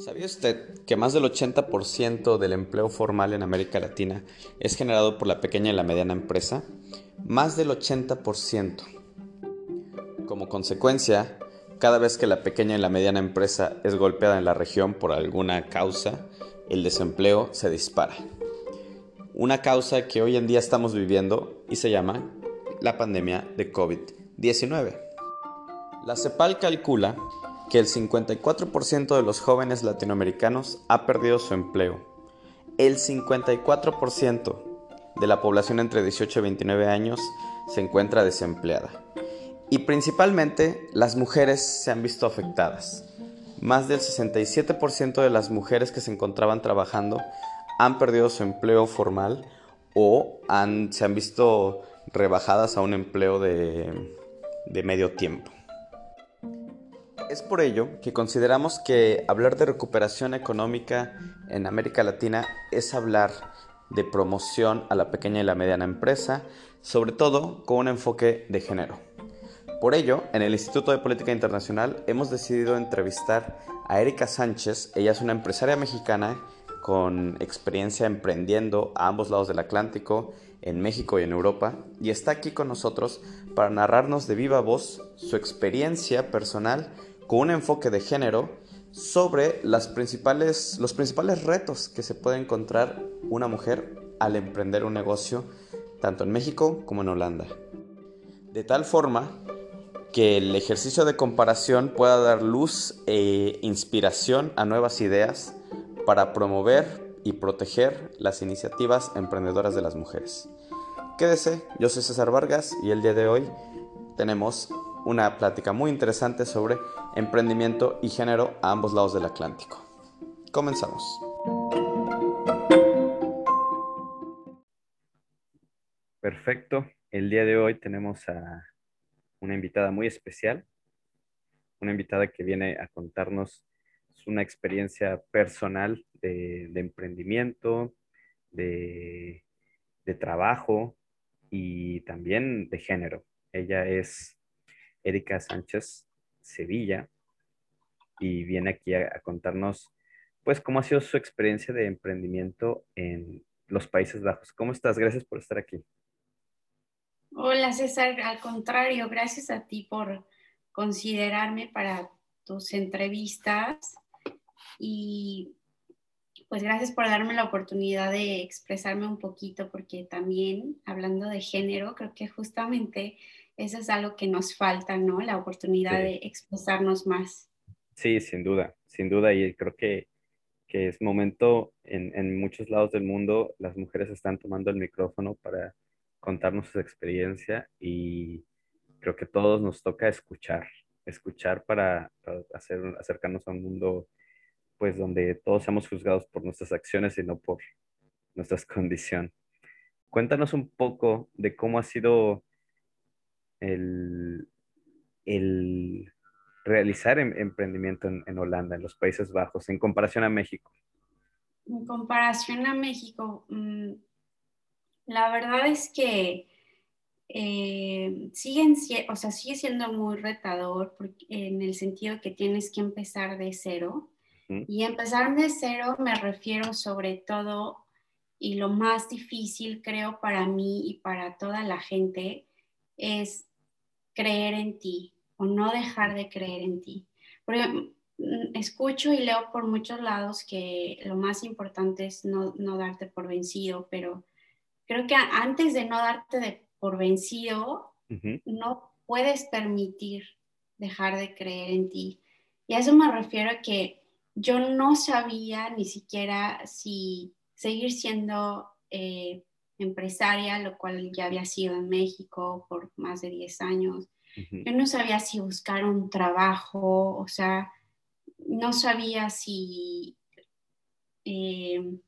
¿Sabía usted que más del 80% del empleo formal en América Latina es generado por la pequeña y la mediana empresa? Más del 80%. Como consecuencia, cada vez que la pequeña y la mediana empresa es golpeada en la región por alguna causa, el desempleo se dispara. Una causa que hoy en día estamos viviendo y se llama la pandemia de COVID-19. La CEPAL calcula que el 54% de los jóvenes latinoamericanos ha perdido su empleo. El 54% de la población entre 18 y 29 años se encuentra desempleada. Y principalmente las mujeres se han visto afectadas. Más del 67% de las mujeres que se encontraban trabajando han perdido su empleo formal o se han visto rebajadas a un empleo de, medio tiempo. Es por ello que consideramos que hablar de recuperación económica en América Latina es hablar de promoción a la pequeña y la mediana empresa, sobre todo con un enfoque de género. Por ello, en el Instituto de Política Internacional hemos decidido entrevistar a Erika Sánchez. Ella es una empresaria mexicana con experiencia emprendiendo a ambos lados del Atlántico, en México y en Europa, y está aquí con nosotros para narrarnos de viva voz su experiencia personal con un enfoque de género sobre los principales retos que se puede encontrar una mujer al emprender un negocio tanto en México como en Holanda. De tal forma que el ejercicio de comparación pueda dar luz e inspiración a nuevas ideas para promover y proteger las iniciativas emprendedoras de las mujeres. Quédese, yo soy César Vargas y el día de hoy tenemos una plática muy interesante sobre emprendimiento y género a ambos lados del Atlántico. Comenzamos. Perfecto. El día de hoy tenemos a una invitada muy especial, una invitada que viene a contarnos una experiencia personal de, emprendimiento, de trabajo y también de género. Ella es Erika Sánchez Sevilla y viene aquí a, contarnos pues cómo ha sido su experiencia de emprendimiento en los Países Bajos. ¿Cómo estás? Gracias por estar aquí. Hola César, al contrario, gracias a ti por considerarme para tus entrevistas y pues gracias por darme la oportunidad de expresarme un poquito porque también hablando de género, creo que justamente eso es algo que nos falta, ¿no? La oportunidad de expresarnos más. Sí, sin duda, sin duda. Y creo que, que es momento en, en, muchos lados del mundo, las mujeres están tomando el micrófono para contarnos su experiencia y creo que todos nos toca escuchar, escuchar para, hacer, acercarnos a un mundo pues donde todos seamos juzgados por nuestras acciones y no por nuestra condición. Cuéntanos un poco de cómo ha sido el, realizar em, emprendimiento en, Holanda, en los Países Bajos, en comparación a México? En comparación a México, mm, la verdad es que eh, siguen, o sea, sigue siendo muy retador en el sentido que tienes que empezar de cero. Y empezar de cero me refiero sobre todo, y lo más difícil creo para mí y para toda la gente, es creer en ti o no dejar de creer en ti. Porque mm, escucho y leo por muchos lados que lo más importante es no, darte por vencido, pero creo que antes de no darte de por vencido, no puedes permitir dejar de creer en ti. Y a eso me refiero a que yo no sabía ni siquiera si seguir siendo eh, empresaria, lo cual ya había sido en México por más de 10 años. Yo no sabía si buscar un trabajo, o sea, no sabía si, eh,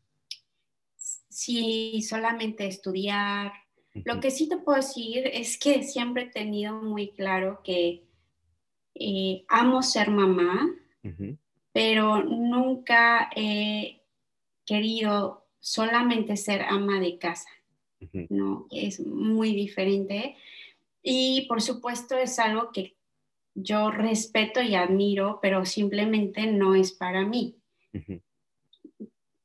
si solamente estudiar. Lo que sí te puedo decir es que siempre he tenido muy claro que eh, amo ser mamá, pero nunca he querido solamente ser ama de casa. ¿No? Es muy diferente. Y por supuesto es algo que yo respeto y admiro, pero simplemente no es para mí.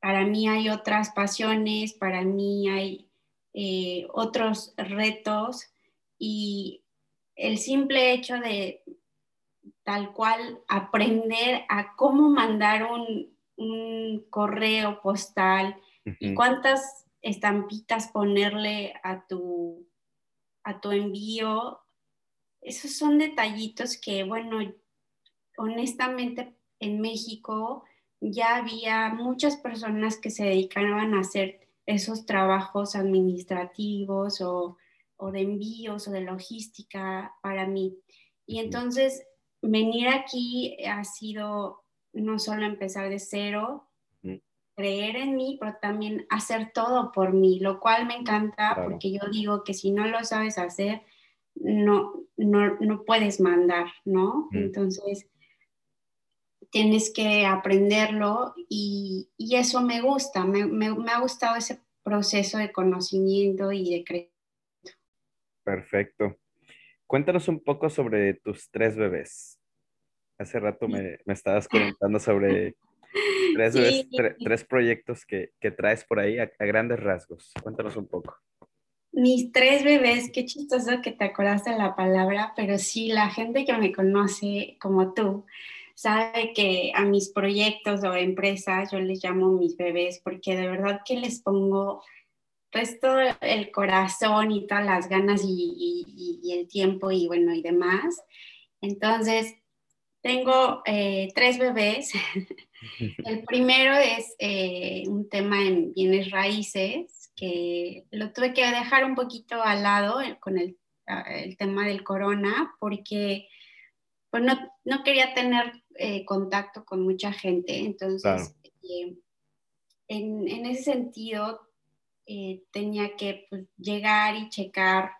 Para mí hay otras pasiones, para mí hay eh, otros retos y el simple hecho de tal cual aprender a cómo mandar un, correo postal y cuántas estampitas ponerle a tu, a tu envío, esos son detallitos que, bueno, honestamente en México ya había muchas personas que se dedicaban a hacer esos trabajos administrativos o, de envíos o de logística para mí. Y entonces venir aquí ha sido no solo empezar de cero, creer en mí, pero también hacer todo por mí, lo cual me encanta porque yo digo que si no lo sabes hacer, no, no, puedes mandar, ¿no? Entonces, tienes que aprenderlo y, eso me gusta, me, ha gustado ese proceso de conocimiento y de crecimiento. Perfecto. Cuéntanos un poco sobre tus tres bebés. Hace rato me, estabas comentando sobre tres, proyectos que, traes por ahí a, grandes rasgos. Cuéntanos un poco. Mis tres bebés, qué chistoso que te acordaste de la palabra, pero sí, la gente que me conoce como tú, sabe que a mis proyectos o empresas yo les llamo mis bebés porque de verdad que les pongo pues todo el corazón y todas las ganas y, el tiempo y bueno y demás. Entonces, tengo eh, tres bebés. el primero es eh, un tema en bienes raíces que lo tuve que dejar un poquito al lado con el, el tema del corona porque pues no, no quería tener eh, contacto con mucha gente. Entonces, eh, en, en, ese sentido, eh, tenía que pues, llegar y checar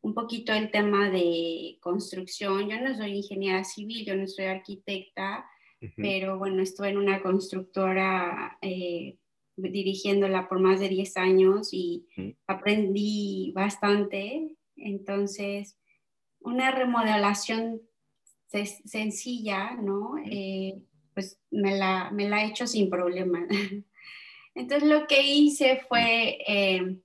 un poquito el tema de construcción. Yo no soy ingeniera civil, yo no soy arquitecta, pero bueno, estuve en una constructora dirigiéndola por más de 10 años y aprendí bastante. Entonces, una remodelación sencilla, ¿no? Eh, pues me la, me la he hecho sin problema. Entonces lo que hice fue eh,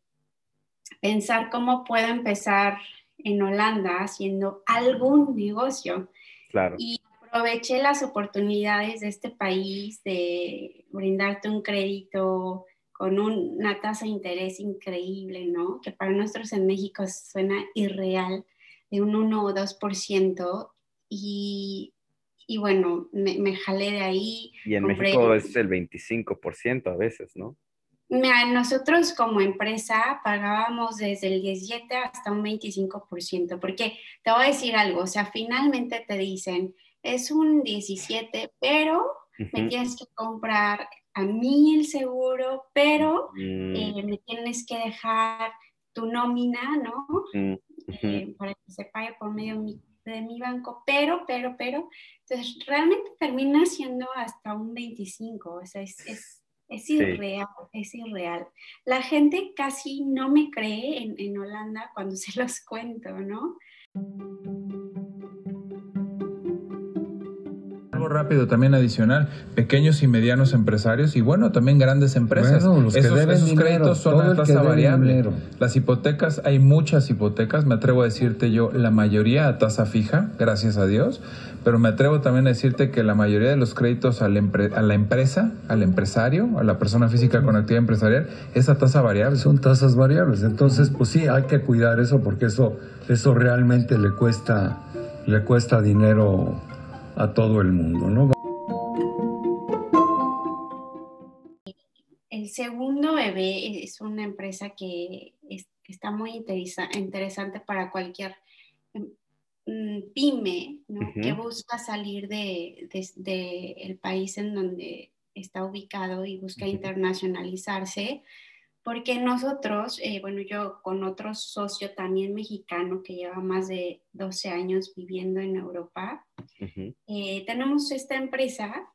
pensar cómo puedo empezar en Holanda haciendo algún negocio. Claro. Y aproveché las oportunidades de este país de brindarte un crédito con una tasa de interés increíble, ¿no? Que para nosotros en México suena irreal, de un 1 o 2%, y, y bueno, me, me, jalé de ahí. Y en México es el 25% a veces, ¿no? nosotros como empresa pagábamos desde el 17 hasta un 25%, porque te voy a decir algo, o sea, finalmente te dicen, es un 17, pero me tienes que comprar a mí el seguro, pero mm. eh, me tienes que dejar tu nómina, ¿no? Eh, para que se pague por medio de mi de mi banco, pero, pero, pero, entonces realmente termina siendo hasta un 25, o sea, es, es, es irreal, es irreal. La gente casi no me cree en, en Holanda cuando se los cuento, ¿no? Rápido también adicional, pequeños y medianos empresarios y bueno, también grandes empresas. esos, créditos son a tasa variable. Las hipotecas, hay muchas hipotecas, me atrevo a decirte yo, la mayoría a tasa fija, gracias a Dios, pero me atrevo también a decirte que la mayoría de los créditos a la, a la empresa, al empresario, a la persona física con actividad empresarial, es a tasa variable. Son tasas variables, entonces pues sí, hay que cuidar eso porque eso, eso realmente le cuesta, le cuesta dinero a todo el mundo, ¿no? El segundo bebé es una empresa que, está muy interesante para cualquier mm, pyme que busca salir de, el país en donde está ubicado y busca internacionalizarse porque nosotros, eh, bueno, yo con otro socio también mexicano que lleva más de 12 años viviendo en Europa, eh, tenemos esta empresa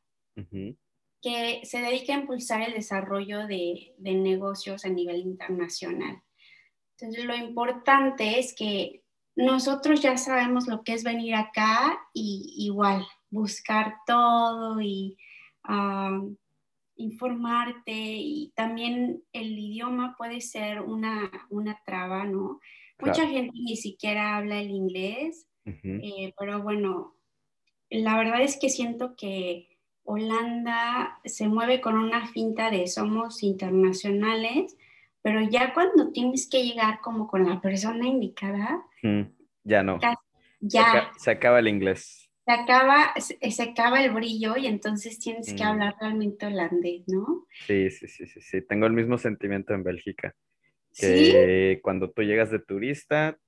que se dedica a impulsar el desarrollo de, de, negocios a nivel internacional. Entonces, lo importante es que nosotros ya sabemos lo que es venir acá y igual buscar todo y... Ah, informarte y también el idioma puede ser una, una traba, ¿no? Mucha gente ni siquiera habla el inglés, eh, pero bueno, la verdad es que siento que Holanda se mueve con una finta de somos internacionales, pero ya cuando tienes que llegar como con la persona indicada, ya no. Ya. Se, acaba el inglés. Se acaba, se, acaba el brillo y entonces tienes que mm. hablar realmente holandés, ¿no? Sí, sí, sí, sí, sí. Tengo el mismo sentimiento en Bélgica. Que cuando tú llegas de turista,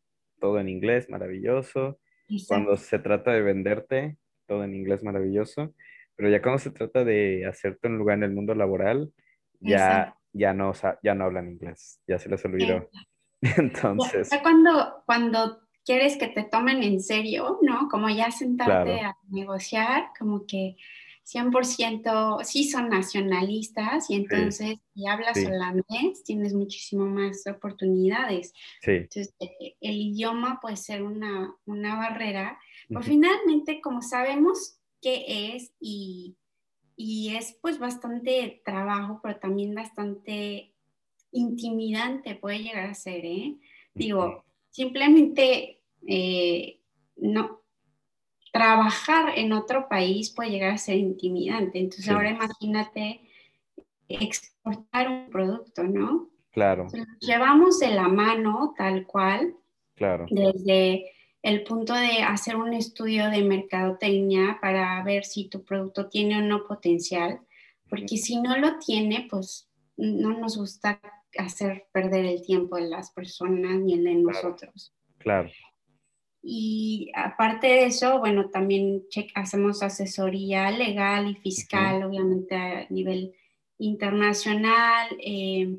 todo en inglés, maravilloso. Cuando se trata de venderte, todo en inglés, maravilloso. Pero ya cuando se trata de hacerte un lugar en el mundo laboral, ya, ya, no, ya no hablan inglés, ya se les olvidó. Entonces. Ya, cuando, cuando quieres que te tomen en serio, ¿no? Como ya sentarte a negociar, como que 100% sí son nacionalistas y entonces si hablas holandés tienes muchísimo más oportunidades. Entonces eh, el idioma puede ser una, barrera, pero finalmente como sabemos qué es y, es pues bastante trabajo, pero también bastante intimidante puede llegar a ser, ¿eh? Digo, simplemente eh, no, trabajar en otro país puede llegar a ser intimidante. Entonces ahora imagínate exportar un producto, ¿no? Claro. llevamos de la mano tal cual. Claro. Desde el punto de hacer un estudio de mercadotecnia para ver si tu producto tiene o no potencial, porque si no lo tiene, pues no nos gusta hacer perder el tiempo de las personas ni el de nosotros. Claro. Y aparte de eso, bueno, también hacemos asesoría legal y fiscal, obviamente a nivel internacional. Eh,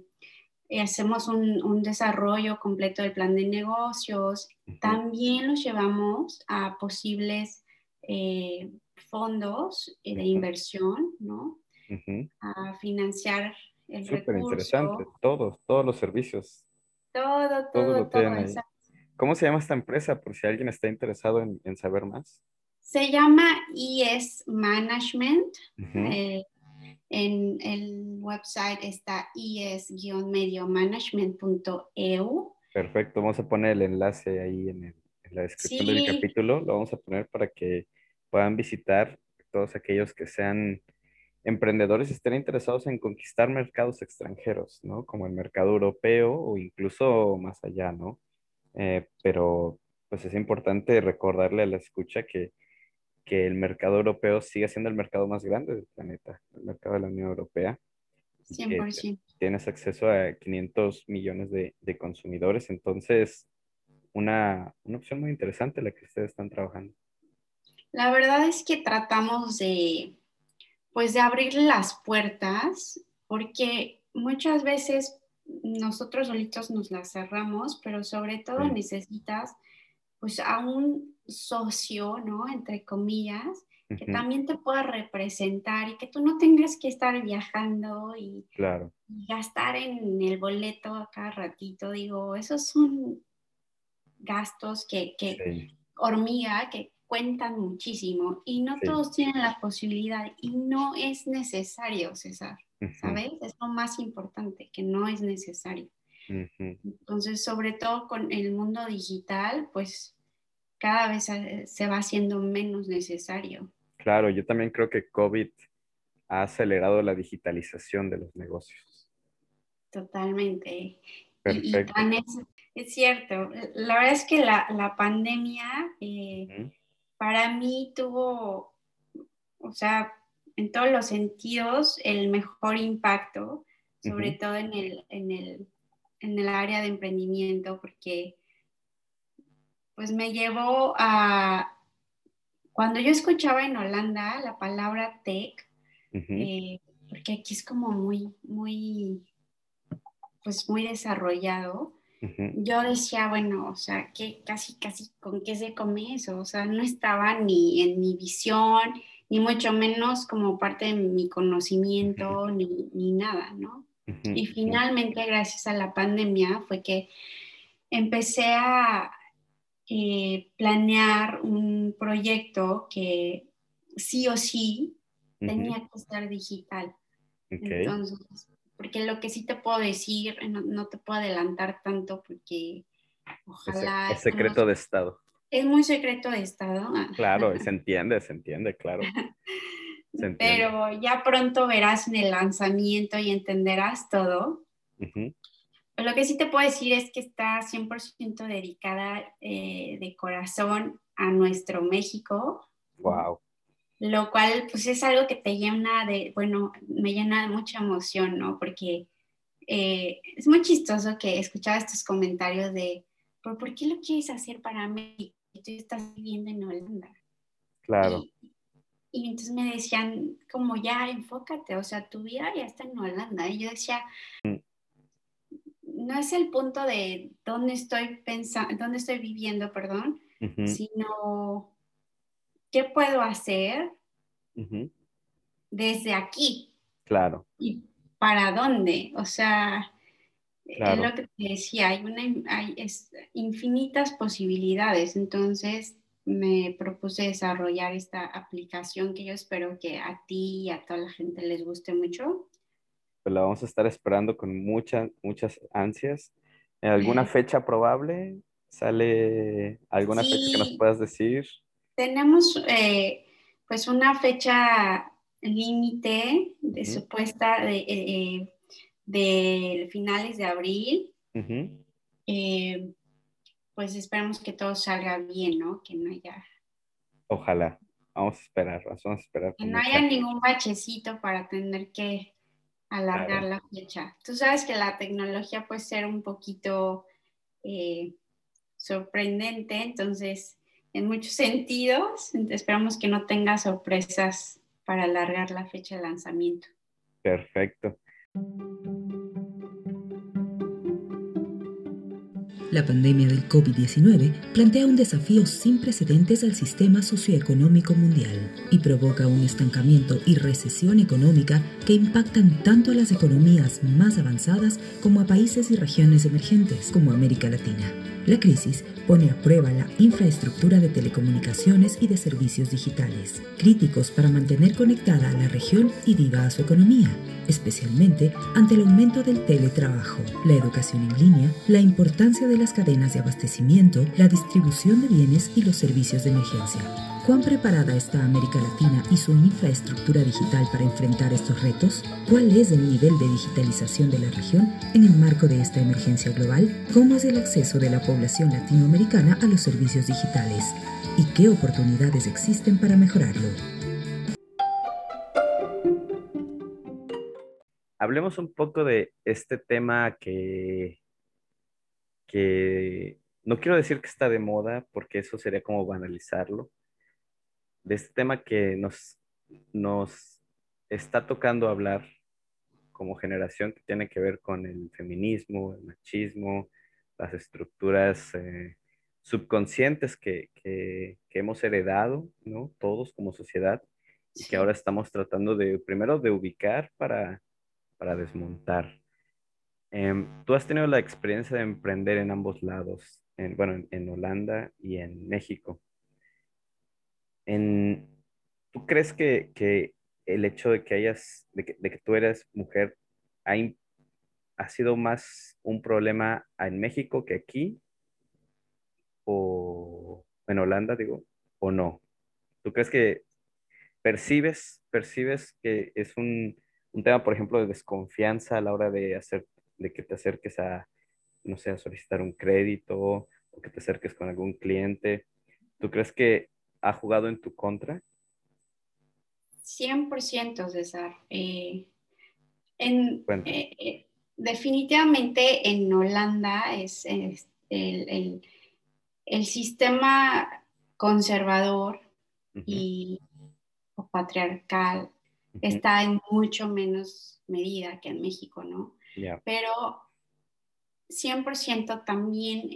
hacemos un, desarrollo completo del plan de negocios. También los llevamos a posibles eh, fondos de inversión, ¿no? A financiar el Súper interesante, todos, todos los servicios. Todo, todo, todo. todo ¿Cómo se llama esta empresa por si alguien está interesado en, saber más? Se llama ES Management. Eh, en el website está es-mediomanagement.eu. Perfecto, vamos a poner el enlace ahí en, la descripción del capítulo. Lo vamos a poner para que puedan visitar todos aquellos que sean emprendedores y estén interesados en conquistar mercados extranjeros, ¿no? Como el mercado europeo o incluso más allá, ¿no? Eh, pero pues es importante recordarle a la escucha que, el mercado europeo sigue siendo el mercado más grande del planeta, el mercado de la Unión Europea. 100%. Tienes acceso a 500 millones de, consumidores, entonces una, una, opción muy interesante la que ustedes están trabajando. La verdad es que tratamos de, pues, de abrir las puertas, porque muchas veces nosotros solitos nos las cerramos, pero sobre todo necesitas pues a un socio, ¿no? Entre comillas, que también te pueda representar y que tú no tengas que estar viajando y, gastar en el boleto a cada ratito. Digo, esos son gastos que, hormiga, que cuentan muchísimo y no todos tienen la posibilidad y no es necesario, César. ¿sabes? Es lo más importante, que no es necesario. Entonces, sobre todo con el mundo digital, pues cada vez se va haciendo menos necesario. Claro, yo también creo que COVID ha acelerado la digitalización de los negocios. Totalmente. Perfecto. es, cierto. La verdad es que la, pandemia eh, para mí tuvo, o sea, en todos los sentidos el mejor impacto, sobre todo en el, en, el, en el área de emprendimiento, porque pues me llevó a, cuando yo escuchaba en Holanda la palabra tech, eh, porque aquí es como muy, muy, pues muy desarrollado, yo decía, bueno, o sea, que casi, casi, ¿con qué se come eso? O sea, no estaba ni en mi visión, ni mucho menos como parte de mi conocimiento, ni, ni nada, ¿no? Y finalmente, gracias a la pandemia, fue que empecé a eh, planear un proyecto que sí o sí tenía que ser digital. Entonces, porque lo que sí te puedo decir, no, te puedo adelantar tanto porque ojalá... Es, secreto de Estado. Es muy secreto de Estado. Claro, se entiende, se entiende, claro. Pero ya pronto verás en el lanzamiento y entenderás todo. Lo que sí te puedo decir es que está 100% dedicada eh, de corazón a nuestro México. Wow. Lo cual, pues es algo que te llena de, bueno, me llena de mucha emoción, ¿no? Porque eh, es muy chistoso que escuchaba estos comentarios de, ¿por, ¿por qué lo quieres hacer para México? Tú estás viviendo en Holanda. Claro. Y, entonces me decían, como ya, enfócate, o sea, tu vida ya está en Holanda. Y yo decía, mm no es el punto de dónde estoy pensando, dónde estoy viviendo, perdón, sino qué puedo hacer desde aquí. Claro. Y para dónde. O sea, es lo que te decía, hay, una, hay infinitas posibilidades. Entonces me propuse desarrollar esta aplicación que yo espero que a ti y a toda la gente les guste mucho. Pues, la vamos a estar esperando con muchas, muchas ansias. ¿Alguna fecha probable? ¿Sale alguna fecha que nos puedas decir? Tenemos eh, pues una fecha límite de supuesta de, eh, de, finales de abril. Eh, pues esperamos que todo salga bien, ¿no? Que no haya... Ojalá. Vamos a esperar, vamos a esperar. Que no haya ningún bachecito para tener que alargar la fecha. Tú sabes que la tecnología puede ser un poquito eh, sorprendente, entonces, en muchos sentidos, esperamos que no tenga sorpresas para alargar la fecha de lanzamiento. Perfecto. La pandemia del COVID-19 plantea un desafío sin precedentes al sistema socioeconómico mundial y provoca un estancamiento y recesión económica que impactan tanto a las economías más avanzadas como a países y regiones emergentes como América Latina. La crisis pone a prueba la infraestructura de telecomunicaciones y de servicios digitales, críticos para mantener conectada a la región y viva a su economía, especialmente ante el aumento del teletrabajo, la educación en línea, la importancia de las cadenas de abastecimiento, la distribución de bienes y los servicios de emergencia. ¿Cuán preparada está América Latina y su infraestructura digital para enfrentar estos retos? ¿Cuál es el nivel de digitalización de la región en el marco de esta emergencia global? ¿Cómo es el acceso de la población latinoamericana a los servicios digitales? ¿Y qué oportunidades existen para mejorarlo? Hablemos un poco de este tema que, que no quiero decir que está de moda, porque eso sería como banalizarlo, de este tema que nos, nos está tocando hablar como generación que tiene que ver con el feminismo, el machismo, las estructuras eh, subconscientes que, hemos heredado, ¿no? Todos como sociedad, y que ahora estamos tratando de, primero, de ubicar para, desmontar. Em, tú has tenido la experiencia de emprender en ambos lados, en, bueno, en Holanda y en México. ¿Tú crees que, el hecho de que hayas, de que, tú eres mujer, ha, ha, sido más un problema en México que aquí? ¿O en Holanda, digo? ¿O no? ¿Tú crees que percibes, percibes que es un, un tema, por ejemplo, de desconfianza a la hora de hacer, de que te acerques a, no sé, a solicitar un crédito o que te acerques con algún cliente? ¿Tú crees que ha jugado en tu contra? 100%, César. Eh, en, eh, eh, definitivamente en Holanda es, el, sistema conservador y patriarcal está en mucho menos medida que en México, ¿no? Pero 100% también,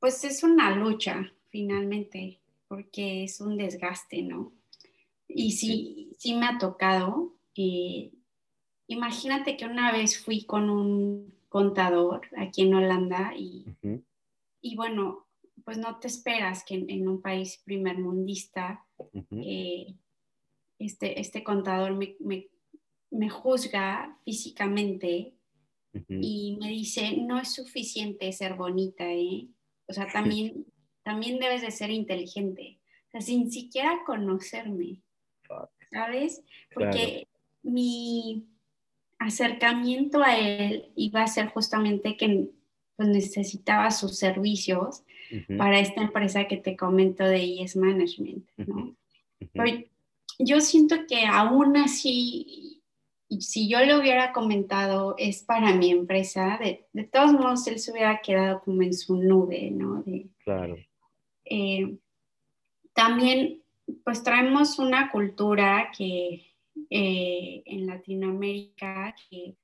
pues es una lucha, finalmente, porque es un desgaste, ¿no? Y sí, sí me ha tocado. Eh, imagínate que una vez fui con un contador aquí en Holanda y, y bueno, pues no te esperas que en, un país primermundista eh, este, este contador me, me juzga físicamente y me dice, no es suficiente ser bonita, ¿eh? O sea, también, también debes de ser inteligente, o sea, sin siquiera conocerme, ¿sabes? Porque mi acercamiento a él iba a ser justamente que pues, necesitaba sus servicios para esta empresa que te comento de Yes Management, ¿no? yo siento que aún así, si yo le hubiera comentado es para mi empresa, de, de todos modos él se hubiera quedado como en su nube, ¿no? claro. Eh, también, pues traemos una cultura que eh, en Latinoamérica que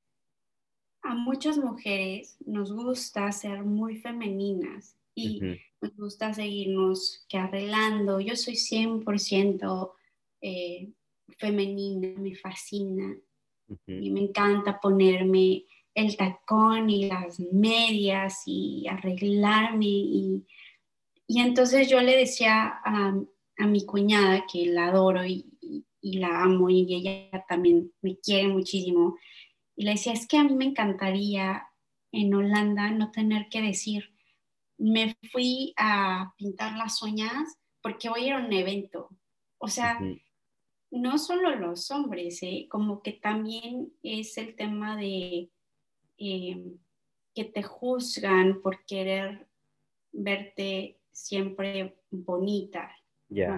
a muchas mujeres nos gusta ser muy femeninas y nos gusta seguirnos que arreglando. Yo soy 100% eh, femenina, me fascina y me encanta ponerme el tacón y las medias y arreglarme y, y entonces yo le decía a, a, mi cuñada que la adoro y, y, la amo y ella también me quiere muchísimo y le decía es que a mí me encantaría en Holanda no tener que decir me fui a pintar las uñas porque voy a ir a un evento o sea no solo los hombres, ¿eh? como que también es el tema de eh, que te juzgan por querer verte siempre bonita,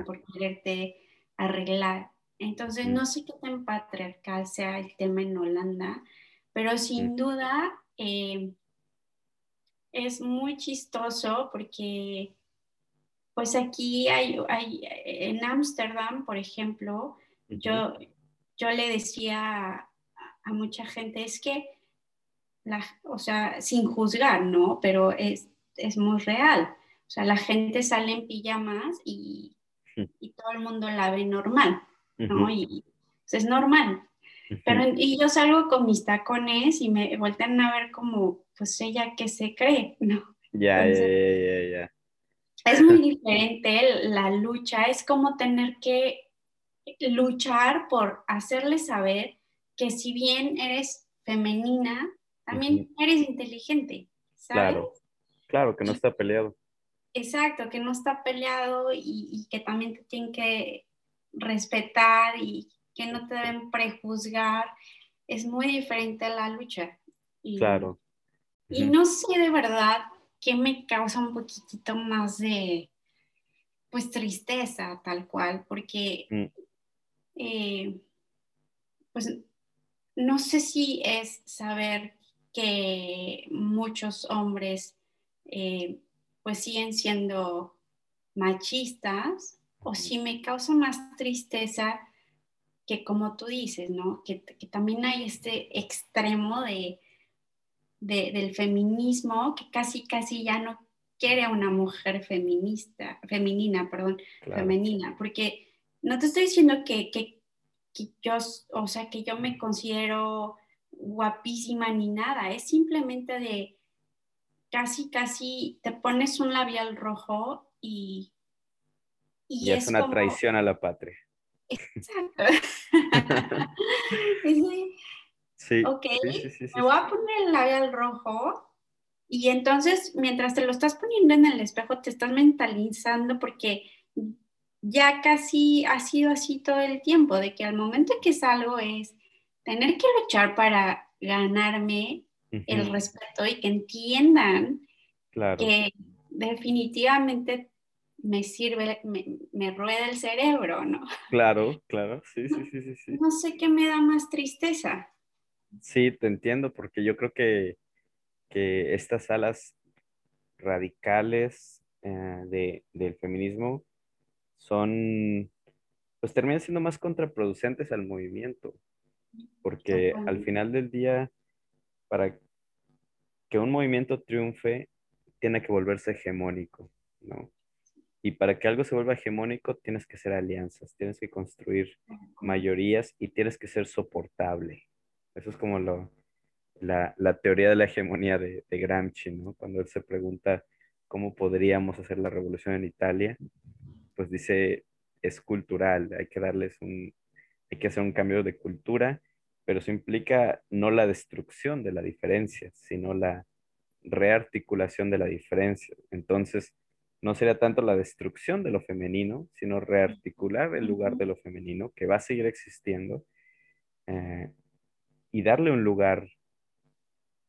por quererte arreglar. Entonces, no sé qué tan patriarcal sea el tema en Holanda, pero sin duda eh, es muy chistoso porque pues aquí hay, hay en Ámsterdam, por ejemplo, yo, yo le decía a, mucha gente, es que, la, o sea, sin juzgar, ¿no? Pero es, muy real. O sea, la gente sale en pijamas y, todo el mundo la ve normal, ¿no? Y pues, es normal. Pero y yo salgo con mis tacones y me vuelven a ver como, pues ella que se cree, ¿no? Ya, ya, ya, ya. Es muy diferente la lucha, es como tener que luchar por hacerle saber que si bien eres femenina, también eres inteligente. Claro, claro, que no está peleado. Exacto, que no está peleado y, que también te tienen que respetar y que no te deben prejuzgar. Es muy diferente la lucha. claro. Y no sé de verdad qué me causa un poquitito más de, pues, tristeza, tal cual, porque mm. Eh, pues no sé si es saber que muchos hombres eh, pues siguen siendo machistas o si me causa más tristeza que como tú dices, ¿no? Que, también hay este extremo de, del feminismo que casi, casi ya no quiere a una mujer feminista, femenina, perdón, femenina, porque no te estoy diciendo que, yo, o sea, que yo me considero guapísima ni nada, es simplemente de casi, casi te pones un labial rojo y... Y, es, una traición a la patria. Exacto. sí, ok, me voy a poner el labial rojo y entonces mientras te lo estás poniendo en el espejo te estás mentalizando porque ya casi ha sido así todo el tiempo, de que al momento que salgo es tener que luchar para ganarme el respeto y que entiendan que definitivamente me sirve, me, rueda el cerebro, ¿no? Claro, claro, sí, sí, sí, sí, No sé qué me da más tristeza. Sí, te entiendo, porque yo creo que, que estas alas radicales eh, de, del feminismo son, pues terminan siendo más contraproducentes al movimiento, porque al final del día, para que un movimiento triunfe, tiene que volverse hegemónico, ¿no? Y para que algo se vuelva hegemónico, tienes que hacer alianzas, tienes que construir mayorías y tienes que ser soportable. Eso es como lo, la, la, teoría de la hegemonía de, de, Gramsci, ¿no? Cuando él se pregunta cómo podríamos hacer la revolución en Italia, pues dice, es cultural, hay que darles un, hay que hacer un cambio de cultura pero eso implica no la destrucción de la diferencia, sino la rearticulación de la diferencia. Entonces, no sería tanto la destrucción de lo femenino, sino rearticular el lugar de lo femenino, que va a seguir existiendo, eh, y darle un lugar,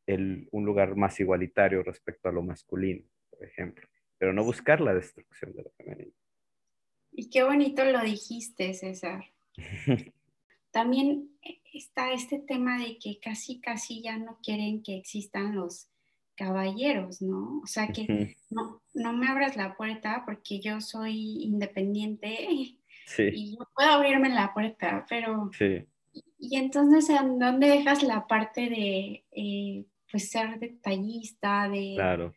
un lugar más igualitario respecto a lo masculino, por ejemplo, pero no buscar la destrucción de lo femenino. Y qué bonito lo dijiste, César. También está este tema de que casi, casi ya no quieren que existan los caballeros, ¿no? O sea, que no, no me abras la puerta porque yo soy independiente y yo puedo abrirme la puerta, pero... Sí. Y entonces, ¿en dónde dejas la parte de, eh, pues, ser detallista, de... Claro.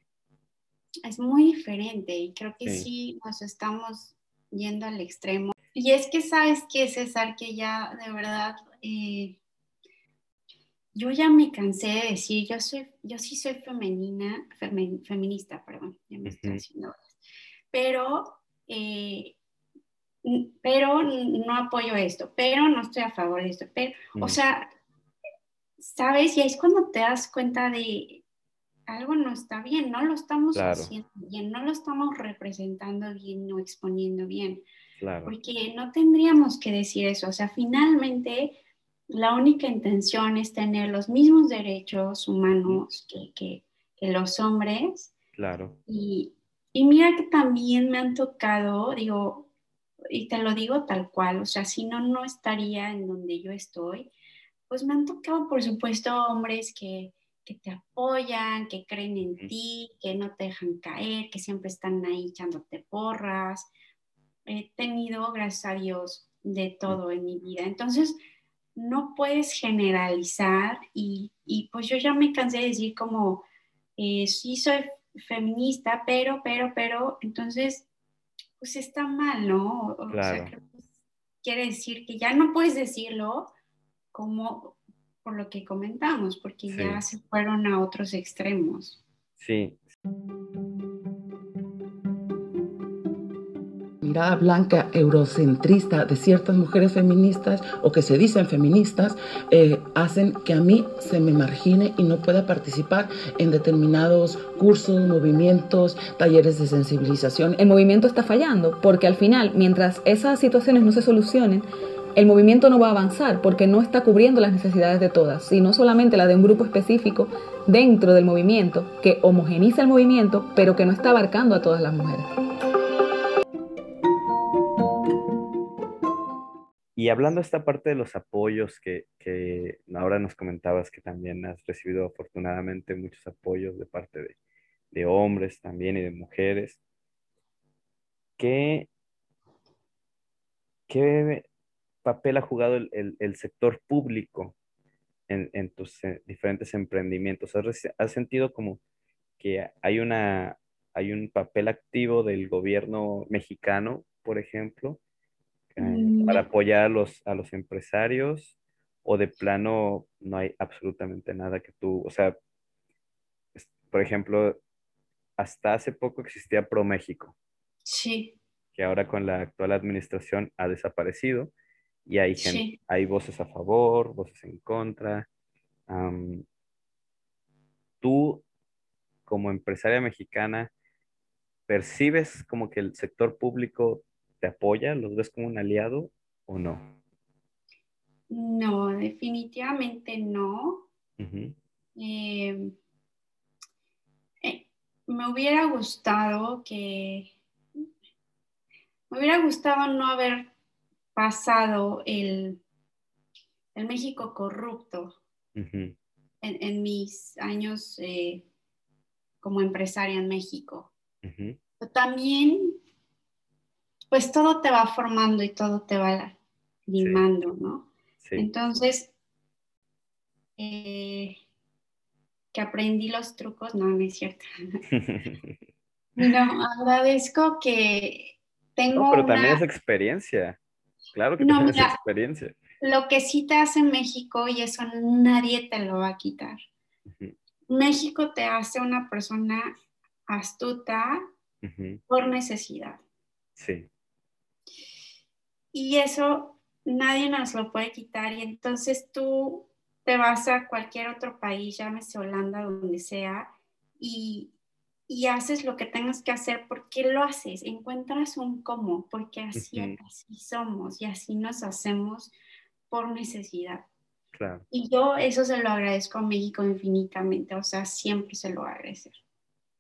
Es muy diferente y creo que sí. nos estamos yendo al extremo. Y es que, ¿sabes qué, César? Que ya, de verdad... Eh, yo ya me cansé de decir, yo soy, yo sí soy femenina, feminista, perdón, ya me estoy haciendo. Pero, eh, pero no apoyo esto, pero no estoy a favor de esto, pero, o sea, ¿sabes? Y ahí es cuando te das cuenta de algo no está bien, no lo estamos haciendo bien, no lo estamos representando bien o exponiendo bien. Claro. Porque no tendríamos que decir eso, o sea, finalmente la única intención es tener los mismos derechos humanos que, los hombres. Claro. Y, mira que también me han tocado, digo, y te lo digo tal cual, o sea, si no, no estaría en donde yo estoy. Pues me han tocado, por supuesto, hombres que, te apoyan, que creen en ti, que no te dejan caer, que siempre están ahí echándote porras. He tenido, gracias a Dios, de todo en mi vida. Entonces, no puedes generalizar y, pues yo ya me cansé de decir como, eh, sí soy feminista, pero, pero, pero, entonces, pues está mal, ¿no? O, sea, quiere decir que ya no puedes decirlo como por lo que comentamos, porque ya se fueron a otros extremos. Sí mirada blanca eurocentrista de ciertas mujeres feministas o que se dicen feministas eh, hacen que a mí se me margine y no pueda participar en determinados cursos, movimientos, talleres de sensibilización. El movimiento está fallando porque al final, mientras esas situaciones no se solucionen, el movimiento no va a avanzar porque no está cubriendo las necesidades de todas, sino solamente la de un grupo específico dentro del movimiento que homogeniza el movimiento, pero que no está abarcando a todas las mujeres. Y hablando de esta parte de los apoyos que, ahora nos comentabas que también has recibido afortunadamente muchos apoyos de parte de, hombres también y de mujeres, ¿qué, qué papel ha jugado el, sector público en, tus eh, diferentes emprendimientos? ¿Has, ¿Has, sentido como que hay, una, hay un papel activo del gobierno mexicano, por ejemplo? Mm, para apoyar a los, a los empresarios o de plano no hay absolutamente nada que tú, o sea, por ejemplo, hasta hace poco existía ProMéxico. Sí. Que ahora con la actual administración ha desaparecido y hay, hay voces a favor, voces en contra. tú, como empresaria mexicana, percibes como que el sector público te apoya? ¿Los ves como un aliado o no? No, definitivamente no. Em, eh, me hubiera gustado que, me hubiera gustado no haber pasado el, el México corrupto en, mis años eh, como empresaria en México. Pero también pues todo te va formando y todo te va limando, ¿no? Entonces, eh, que aprendí los trucos, no, no es cierto. no, agradezco que tengo. No, pero también es experiencia. Claro que no, es experiencia. Lo que sí te hace México, y eso nadie te lo va a quitar. México te hace una persona astuta por necesidad. Sí. Y eso nadie nos lo puede quitar. Y entonces tú te vas a cualquier otro país, llámese Holanda, donde sea, y, y haces lo que tengas que hacer, ¿por qué lo haces? Encuentras un cómo, porque así, así somos y así nos hacemos por necesidad. Claro. Y yo eso se lo agradezco a México infinitamente, o sea, siempre se lo voy a agradecer.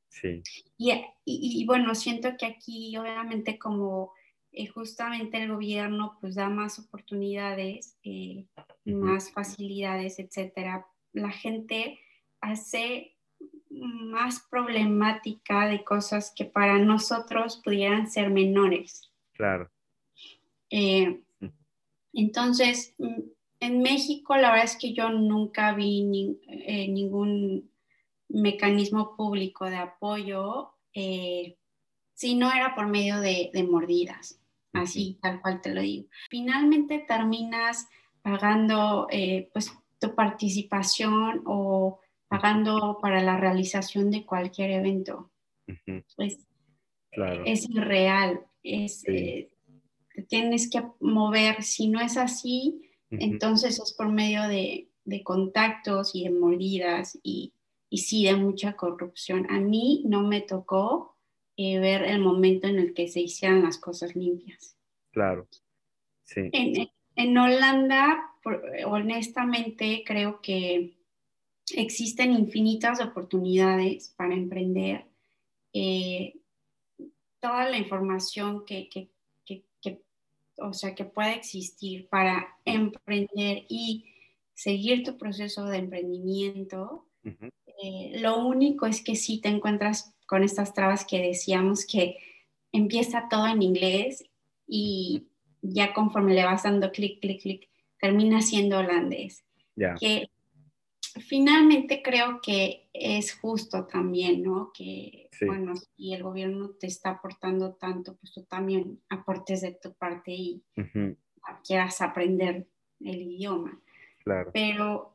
Sí. Y, y, bueno, siento que aquí obviamente como eh, justamente el gobierno pues da más oportunidades, eh, más facilidades, etcétera, la gente hace más problemática de cosas que para nosotros pudieran ser menores. Claro. Eh, entonces, mm, en México la verdad es que yo nunca vi eh, ningún mecanismo público de apoyo si no era por medio de, mordidas, así tal cual te lo digo. Finalmente terminas pagando pues tu participación o pagando para la realización de cualquier evento. Pues es irreal, es, eh, te tienes que mover, si no es así, entonces es por medio de, contactos y de mordidas y, y, sí de mucha corrupción. A mí no me tocó eh, ver el momento en el que se hicieran las cosas limpias. Claro, sí. En, en Holanda, honestamente, creo que existen infinitas oportunidades para emprender. Eh, toda la información que, o sea, que puede existir para emprender y seguir tu proceso de emprendimiento. Eh, lo único es que si te encuentras con estas trabas que decíamos que empieza todo en inglés y ya conforme le vas dando clic, clic, clic, termina siendo holandés. Que finalmente creo que es justo también, ¿no? Que, bueno, si el gobierno te está aportando tanto, pues tú también aportes de tu parte y quieras aprender el idioma. Claro. Pero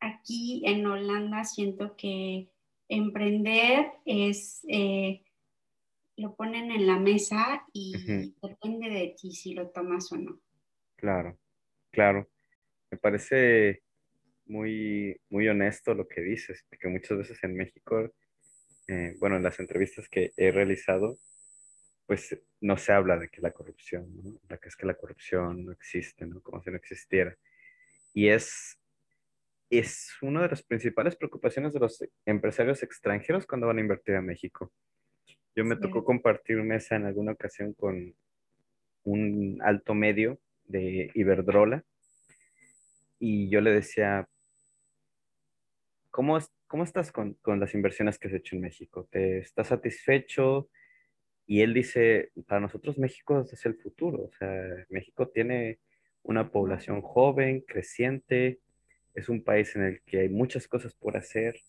aquí en Holanda siento que emprender es, eh, lo ponen en la mesa y depende de ti si lo tomas o no. Claro, claro. Me parece muy, muy honesto lo que dices, porque muchas veces en México, eh, bueno, en las entrevistas que he realizado, pues no se habla de que la corrupción, ¿no? La que es que la corrupción no existe, ¿no? Como si no existiera. Y es, es una de las principales preocupaciones de los empresarios extranjeros cuando van a invertir a México. Yo me tocó compartir mesa en alguna ocasión con un alto medio de Iberdrola y yo le decía, ¿Cómo, cómo estás con, con, las inversiones que has hecho en México? ¿Te estás satisfecho? Y él dice, para nosotros México es el futuro. O sea, México tiene una población joven, creciente, es un país en el que hay muchas cosas por hacer.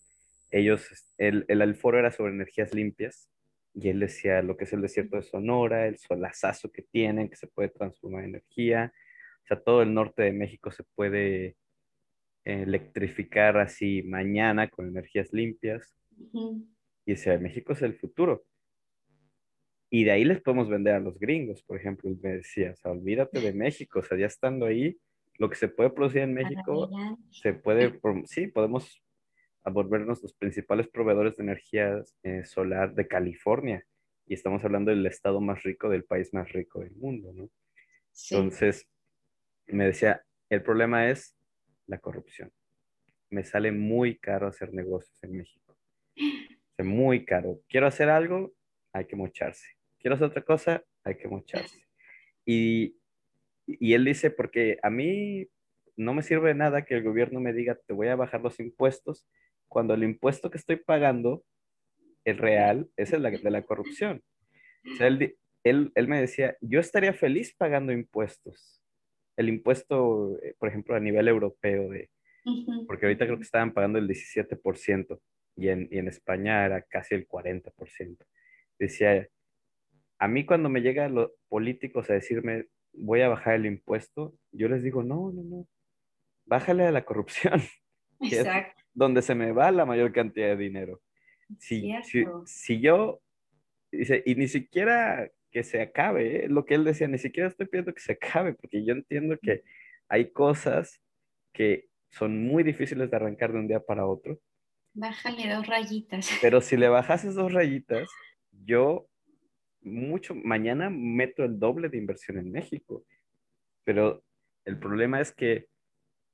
Ellos, el, el, foro era sobre energías limpias y él decía lo que es el desierto de Sonora, el solazazo que tienen, que se puede transformar en energía. O sea, todo el norte de México se puede electrificar así mañana con energías limpias. Y decía, México es el futuro. Y de ahí les podemos vender a los gringos, por ejemplo, me decía, o sea, olvídate de México, o sea, ya estando ahí, lo que se puede producir en México, se puede, sí, podemos volvernos los principales proveedores de energía eh, solar de California. Y estamos hablando del estado más rico del país más rico del mundo, ¿no? Entonces, me decía, el problema es la corrupción. Me sale muy caro hacer negocios en México. Es muy caro. Quiero hacer algo, hay que mocharse. Quiero hacer otra cosa, hay que mocharse. Y, y él dice, porque a mí no me sirve de nada que el gobierno me diga, te voy a bajar los impuestos, cuando el impuesto que estoy pagando, el real, es el de la corrupción. O sea, él, él, él me decía, yo estaría feliz pagando impuestos, el impuesto, eh, por ejemplo, a nivel europeo, de, porque ahorita creo que estaban pagando el 17% y en, y en España era casi el 40%. Decía, a mí cuando me llegan los políticos a decirme, voy a bajar el impuesto, yo les digo, no, no, no, bájale a la corrupción, Exacto. donde se me va la mayor cantidad de dinero. Si, si, si, yo, dice, y ni siquiera que se acabe, ¿eh? lo que él decía, ni siquiera estoy pidiendo que se acabe, porque yo entiendo que hay cosas que son muy difíciles de arrancar de un día para otro. Bájale dos rayitas. Pero si le bajas dos rayitas, yo mucho, mañana meto el doble de inversión en México. Pero el problema es que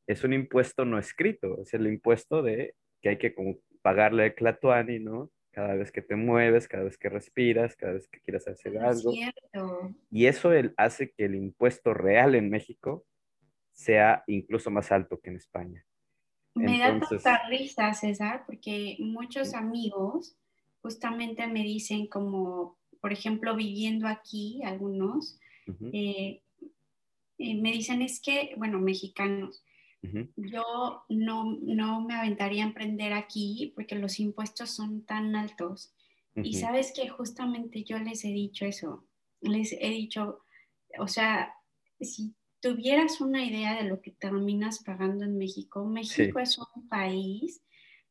es un impuesto no escrito, es el impuesto de que hay que pagarle el clatuani, ¿no? Cada vez que te mueves, cada vez que respiras, cada vez que quieras hacer algo. Y eso hace que el impuesto real en México sea incluso más alto que en España. Me da tanta risa, César, porque muchos amigos justamente me dicen como, por ejemplo, viviendo aquí, algunos, eh, eh, me dicen es que, bueno, mexicanos, yo no, no me aventaría a emprender aquí porque los impuestos son tan altos. Y sabes que justamente yo les he dicho eso, les he dicho, o sea, si tuvieras una idea de lo que terminas pagando en México, México es un país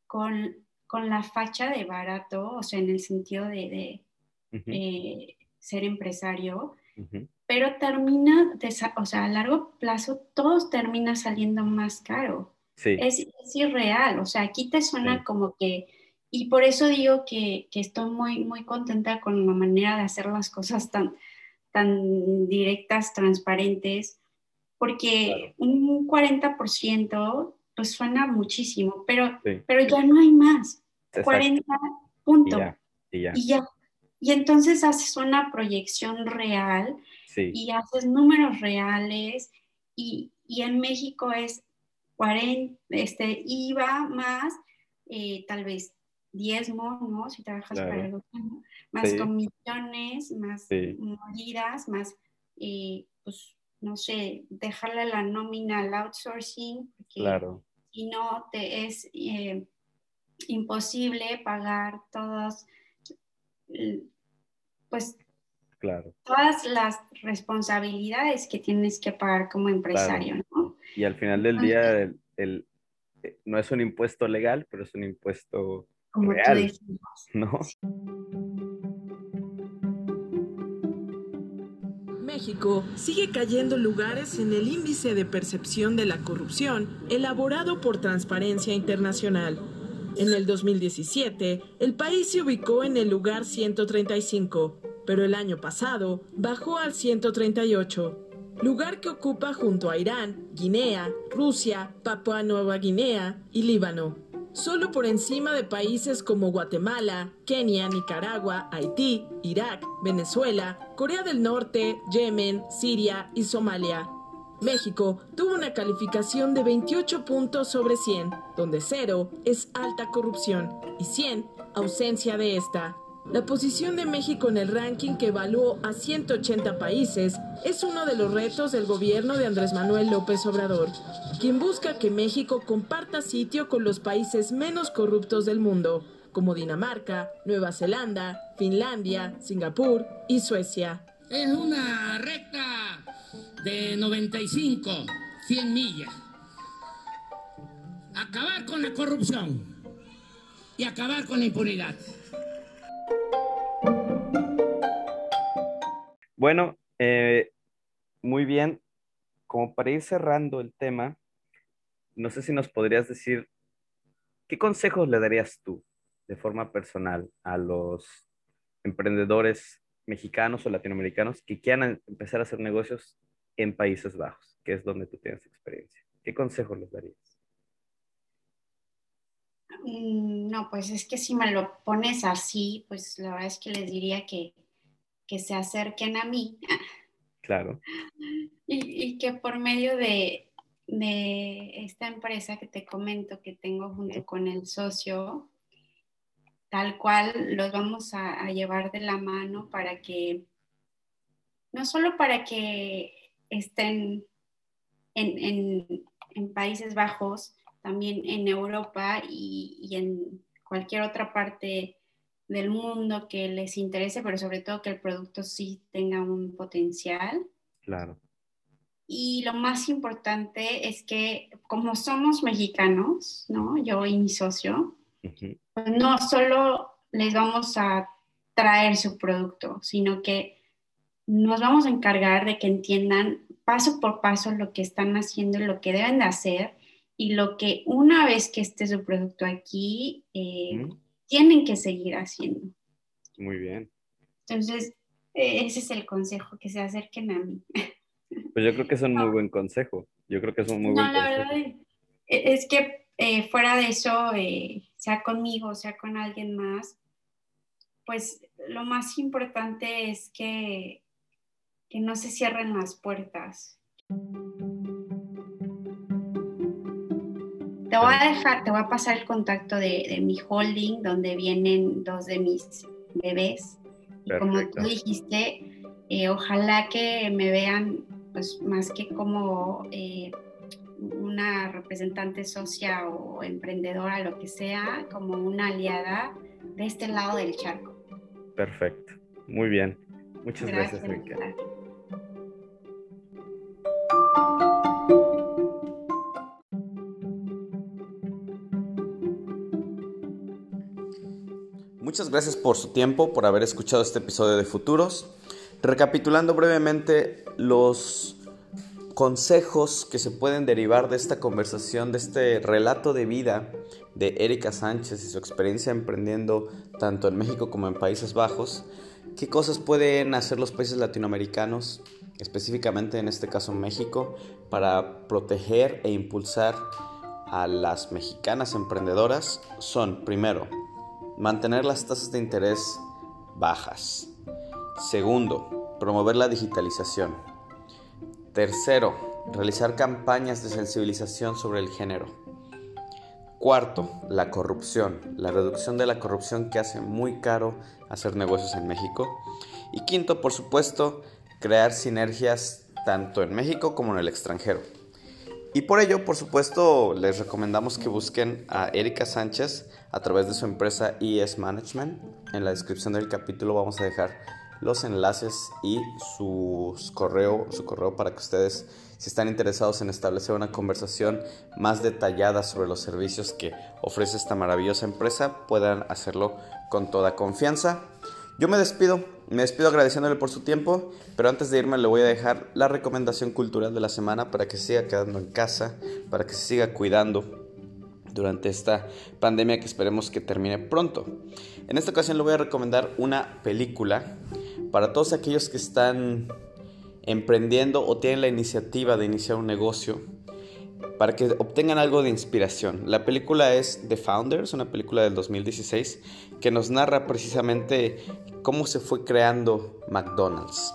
con, con, la facha de barato, o sea, en el sentido de, eh, ser empresario, pero termina, o sea, a largo plazo, todo termina saliendo más caro. Es, es, irreal, o sea, aquí te suena como que, y por eso digo que, que, estoy muy, muy contenta con la manera de hacer las cosas tan, tan directas, transparentes, porque un 40% pues suena muchísimo, pero, pero ya no hay más. 40 puntos. Y ya, y ya. Y entonces haces una proyección real y haces números reales y, y, en México es 40, este, IVA más eh, tal vez diezmo, ¿no? Si trabajas para el gobierno, más comisiones, más moridas, más, eh, pues, no sé, dejarle la nómina al outsourcing, porque claro. si no te es eh, imposible pagar todos, pues, claro. todas las responsabilidades que tienes que pagar como empresario, ¿no? Y al final del día, el, eh, no es un impuesto legal, pero es un impuesto real, ¿no? México sigue cayendo lugares en el índice de percepción de la corrupción elaborado por Transparencia Internacional. En el 2017, el país se ubicó en el lugar 135, pero el año pasado bajó al 138, lugar que ocupa junto a Irán, Guinea, Rusia, Papua Nueva Guinea y Líbano solo por encima de países como Guatemala, Kenia, Nicaragua, Haití, Irak, Venezuela, Corea del Norte, Yemen, Siria y Somalia. México tuvo una calificación de 28 puntos sobre 100, donde 0 es alta corrupción y 100 ausencia de esta. La posición de México en el ranking que evaluó a 180 países es uno de los retos del gobierno de Andrés Manuel López Obrador, quien busca que México comparta sitio con los países menos corruptos del mundo, como Dinamarca, Nueva Zelanda, Finlandia, Singapur y Suecia. Es una recta de 95, 100 millas. Acabar con la corrupción y acabar con la impunidad. Bueno, eh, muy bien. Como para ir cerrando el tema, no sé si nos podrías decir, ¿qué consejos le darías tú de forma personal a los emprendedores mexicanos o latinoamericanos que quieran empezar a hacer negocios en Países Bajos, que es donde tú tienes experiencia? ¿Qué consejos les darías? Mm, no, pues es que si me lo pones así, pues la verdad es que les diría que que se acerquen a mí. Claro. Y, que por medio de, esta empresa que te comento que tengo junto con el socio, tal cual los vamos a, llevar de la mano para que, no solo para que estén en, Países Bajos, también en Europa y, y en cualquier otra parte del mundo que les interese, pero sobre todo que el producto sí tenga un potencial. Claro. Y lo más importante es que como somos mexicanos, ¿no? Yo y mi socio, pues no solo les vamos a traer su producto, sino que nos vamos a encargar de que entiendan paso por paso lo que están haciendo y lo que deben de hacer y lo que una vez que esté su producto aquí, eh, tienen que seguir haciendo. Muy bien. Entonces, e, ese es el consejo, que se acerquen a mí. Pues yo creo que es un muy buen consejo. Yo creo que es un muy buen consejo. No, la verdad es que eh, fuera de eso, eh, sea conmigo, sea con alguien más, pues lo más importante es que, que no se cierren las puertas. Te voy a dejar, te voy a pasar el contacto de, mi holding, donde vienen dos de mis bebés. Y como tú dijiste, eh, ojalá que me vean, pues más que como eh, una representante socia o emprendedora, lo que sea, como una aliada de este lado del charco. Perfecto, muy bien. Muchas gracias, gracias Muchas gracias por su tiempo, por haber escuchado este episodio de Futuros. Recapitulando brevemente los consejos que se pueden derivar de esta conversación, de este relato de vida de Erika Sánchez y su experiencia emprendiendo tanto en México como en Países Bajos, qué cosas pueden hacer los países latinoamericanos, específicamente en este caso México, para proteger e impulsar a las mexicanas emprendedoras, son primero, mantener las tasas de interés bajas. Segundo, promover la digitalización. Tercero, realizar campañas de sensibilización sobre el género. Cuarto, la corrupción, la reducción de la corrupción que hace muy caro hacer negocios en México. Y quinto, por supuesto, crear sinergias tanto en México como en el extranjero. Y por ello, por supuesto, les recomendamos que busquen a Erika Sánchez a través de su empresa ES Management. En la descripción del capítulo vamos a dejar los enlaces y correo, su correo para que ustedes, si están interesados en establecer una conversación más detallada sobre los servicios que ofrece esta maravillosa empresa, puedan hacerlo con toda confianza. Yo me despido, me despido agradeciéndole por su tiempo, pero antes de irme le voy a dejar la recomendación cultural de la semana para que siga quedando en casa, para que se siga cuidando durante esta pandemia que esperemos que termine pronto. En esta ocasión le voy a recomendar una película para todos aquellos que están emprendiendo o tienen la iniciativa de iniciar un negocio para que obtengan algo de inspiración. La película es The Founders, una película del 2016 que nos narra precisamente cómo se fue creando McDonald's.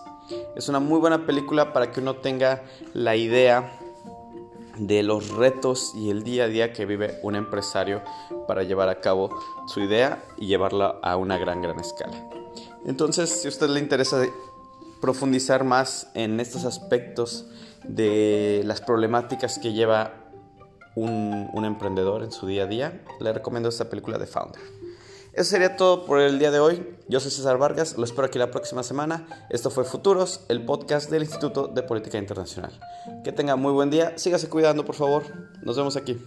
Es una muy buena película para que uno tenga la idea de los retos y el día a día que vive un empresario para llevar a cabo su idea y llevarla a una gran, gran escala. Entonces, si a usted le interesa profundizar más en estos aspectos de las problemáticas que lleva un, un, emprendedor en su día a día, le recomiendo esta película de Founder. Eso sería todo por el día de hoy. Yo soy César Vargas, lo espero aquí la próxima semana. Esto fue Futuros, el podcast del Instituto de Política Internacional. Que tenga muy buen día, sígase cuidando por favor. Nos vemos aquí.